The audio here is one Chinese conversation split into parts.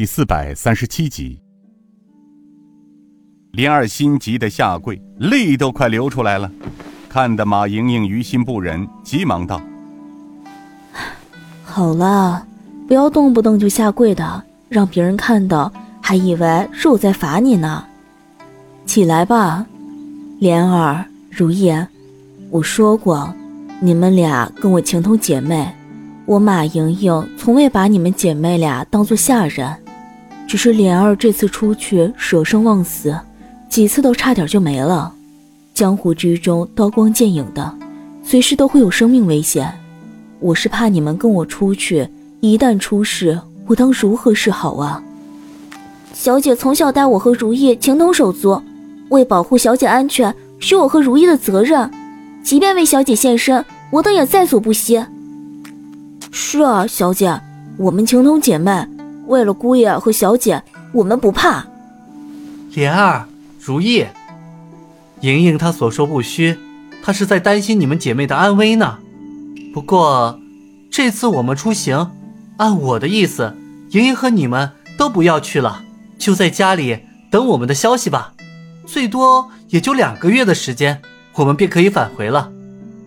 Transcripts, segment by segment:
第四百三十七集。莲儿心急的下跪，泪都快流出来了，看得马莹莹于心不忍，急忙道：“好了，不要动不动就下跪的，让别人看到还以为是我在罚你呢。起来吧，莲儿、如意，我说过，你们俩跟我情同姐妹，我马莹莹从未把你们姐妹俩当做下人，只是莲儿这次出去舍生忘死。”几次都差点就没了，江湖之中刀光剑影的，随时都会有生命危险。我是怕你们跟我出去，一旦出事，我当如何是好啊？小姐从小待我和如意情同手足，为保护小姐安全，是我和如意的责任。即便为小姐献身，我等也在所不惜。是啊，小姐，我们情同姐妹，为了姑爷和小姐，我们不怕。莲儿。如意，莹莹她所说不虚，她是在担心你们姐妹的安危呢。不过，这次我们出行，按我的意思，莹莹和你们都不要去了，就在家里等我们的消息吧。最多也就两个月的时间，我们便可以返回了。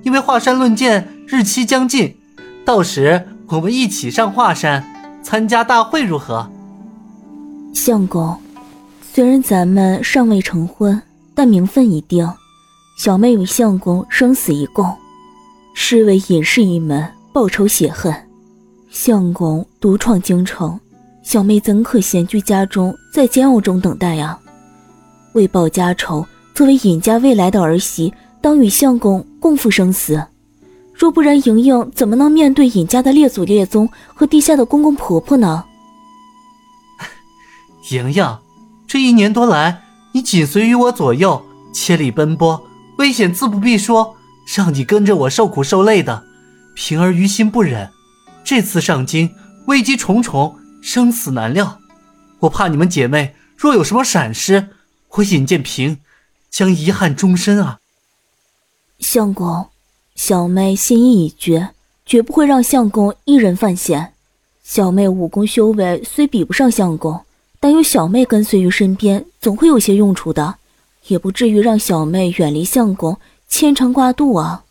因为华山论剑日期将近，到时我们一起上华山参加大会，如何？相公。虽然咱们尚未成婚，但名分已定，小妹与相公生死一共，视为隐士一门，报仇雪恨。相公独闯京城，小妹怎可闲居家中，在煎熬中等待呀？为报家仇，作为尹家未来的儿媳，当与相公共赴生死。若不然，莹莹怎么能面对尹家的列祖列宗和地下的公公婆婆呢？莹莹。这一年多来，你紧随于我左右，千里奔波，危险自不必说，让你跟着我受苦受累的，平儿于心不忍。这次上京，危机重重，生死难料，我怕你们姐妹若有什么闪失，我尹建平将遗憾终身啊！相公，小妹心意已决，绝不会让相公一人犯险。小妹武功修为虽比不上相公。但有小妹跟随于身边，总会有些用处的，也不至于让小妹远离相公，牵肠挂肚啊。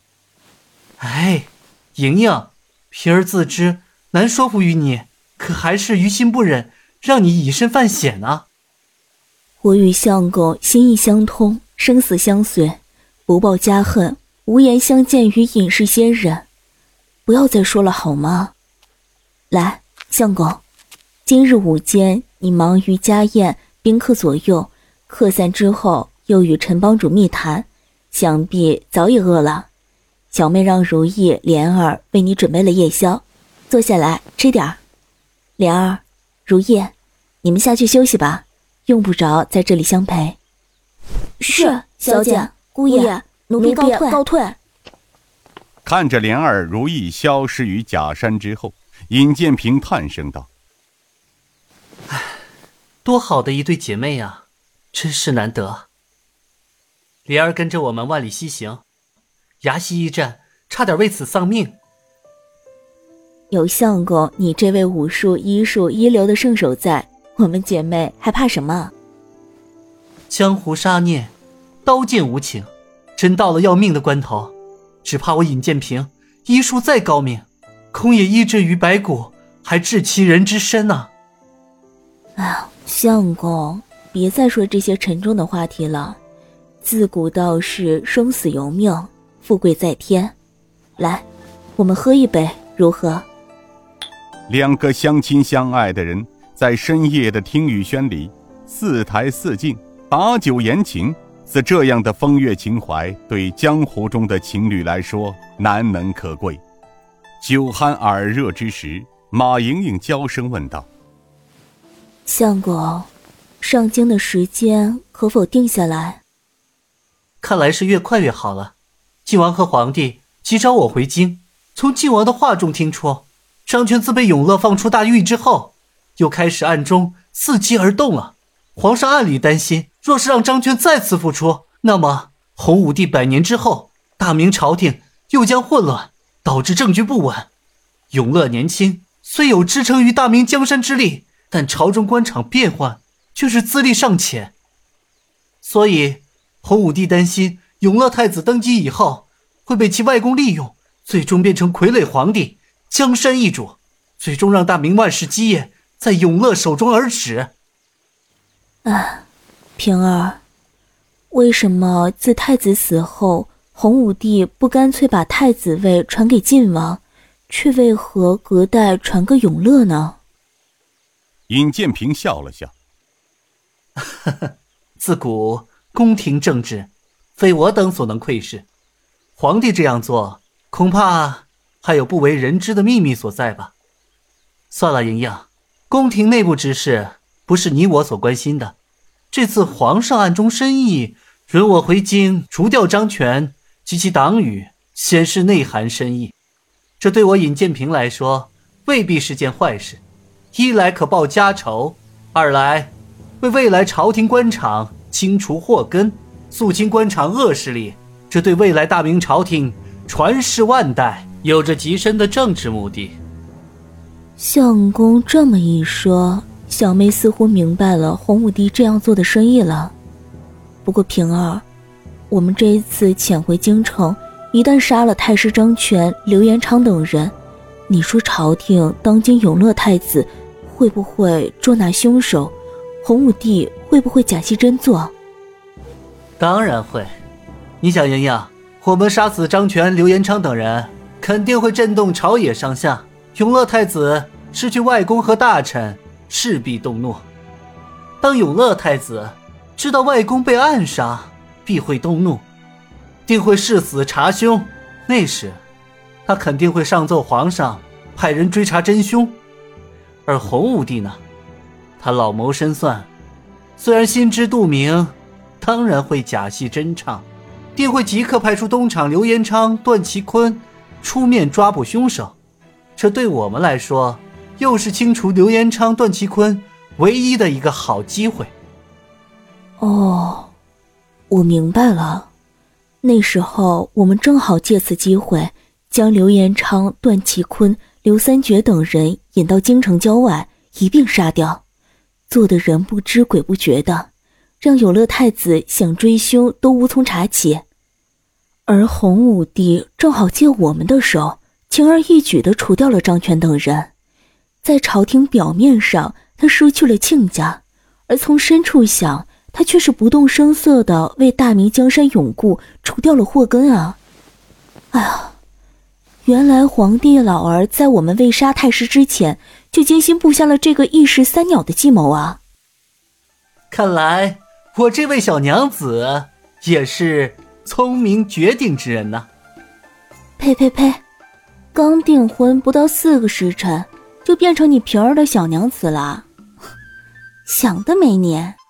哎，莹莹，平儿自知难说服于你，可还是于心不忍，让你以身犯险呢。我与相公心意相通，生死相随，不报家恨，无言相见于隐士仙人。不要再说了好吗？来，相公，今日午间。你忙于家宴，宾客左右，客散之后又与陈帮主密谈，想必早已饿了。小妹让如意、莲儿为你准备了夜宵，坐下来吃点儿。莲儿、如意，你们下去休息吧，用不着在这里相陪。是，小姐、姑爷，奴婢告退。告退。看着莲儿、如意消失于假山之后，尹建平叹声道。多好的一对姐妹呀，真是难得。莲儿跟着我们万里西行，崖西一战，差点为此丧命。有相公你这位武术、医术一流的圣手在，我们姐妹还怕什么？江湖杀孽，刀剑无情，真到了要命的关头，只怕我尹建平医术再高明，空也医治于白骨，还治其人之身呢。哎呀！相公，别再说这些沉重的话题了。自古道是生死由命，富贵在天。来，我们喝一杯，如何？两个相亲相爱的人，在深夜的听雨轩里，四台四镜，把酒言情，似这样的风月情怀，对江湖中的情侣来说难能可贵。酒酣耳热之时，马莹莹娇声问道。相公，上京的时间可否定下来？看来是越快越好了。晋王和皇帝急召我回京，从晋王的话中听出，张全自被永乐放出大狱之后，又开始暗中伺机而动了。皇上暗里担心，若是让张全再次复出，那么洪武帝百年之后，大明朝廷又将混乱，导致政局不稳。永乐年轻，虽有支撑于大明江山之力。但朝中官场变幻，却是资历尚浅。所以，洪武帝担心永乐太子登基以后会被其外公利用，最终变成傀儡皇帝，江山易主，最终让大明万世基业在永乐手中而止。啊，平儿，为什么自太子死后，洪武帝不干脆把太子位传给晋王，却为何隔代传个永乐呢？尹建平笑了笑，呵呵。自古宫廷政治，非我等所能窥视。皇帝这样做，恐怕还有不为人知的秘密所在吧。算了，莹莹，宫廷内部之事不是你我所关心的。这次皇上暗中深意，准我回京除掉张权及其党羽，显示内涵深意。这对我尹建平来说，未必是件坏事。一来可报家仇，二来。为未来朝廷官场清除祸根，肃清官场恶势力，这对未来大明朝廷传世万代有着极深的政治目的。相公这么一说，小妹似乎明白了洪武帝这样做的深意了。不过平儿，我们这一次潜回京城，一旦杀了太师张权、刘延昌等人，你说朝廷当今永乐太子会不会捉拿凶手？洪武帝会不会假戏真做？当然会。你想，莹莹，我们杀死张权、刘延昌等人，肯定会震动朝野上下。永乐太子失去外公和大臣，势必动怒。当永乐太子知道外公被暗杀，必会动怒，定会誓死查凶。那时，他肯定会上奏皇上，派人追查真凶。而洪武帝呢？他老谋深算，虽然心知肚明，当然会假戏真唱，定会即刻派出东厂刘延昌、段祺坤出面抓捕凶手。这对我们来说，又是清除刘延昌、段祺坤唯一的一个好机会。哦，我明白了，那时候我们正好借此机会，将刘延昌、段祺坤、刘三绝等人引到京城郊外，一并杀掉。做的人不知鬼不觉的，让永乐太子想追凶都无从查起，而洪武帝正好借我们的手，轻而易举的除掉了张权等人。在朝廷表面上，他失去了亲家，而从深处想，他却是不动声色的为大明江山永固除掉了祸根啊！哎呀，原来皇帝老儿在我们未杀太师之前。就精心布下了这个一石三鸟的计谋啊！看来我这位小娘子也是聪明绝顶之人呐。呸呸呸！刚订婚不到四个时辰，就变成你平儿的小娘子了，想得美！你。